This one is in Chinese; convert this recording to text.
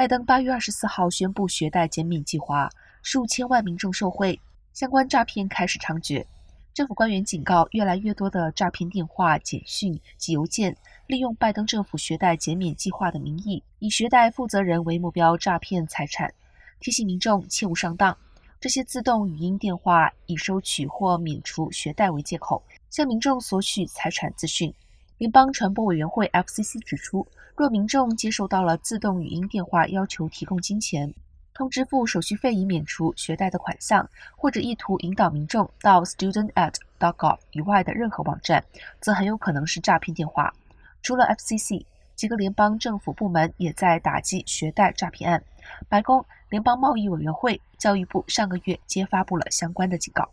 拜登八月二十四号宣布学贷减免计划，数千万民众受惠，相关诈骗开始猖獗。政府官员警告，越来越多的诈骗电话、简讯及邮件，利用拜登政府学贷减免计划的名义，以学贷负责人为目标诈骗财产，提醒民众切勿上当。这些自动语音电话以收取或免除学贷为借口，向民众索取财产资讯。联邦传播委员会 （FCC） 指出，若民众接收到了自动语音电话要求提供金钱，通支付手续费以免除学贷的款项，或者意图引导民众到 student@.gov 以外的任何网站，则很有可能是诈骗电话。除了 FCC，几个联邦政府部门也在打击学贷诈骗案。白宫、联邦贸易委员会、教育部上个月皆发布了相关的警告。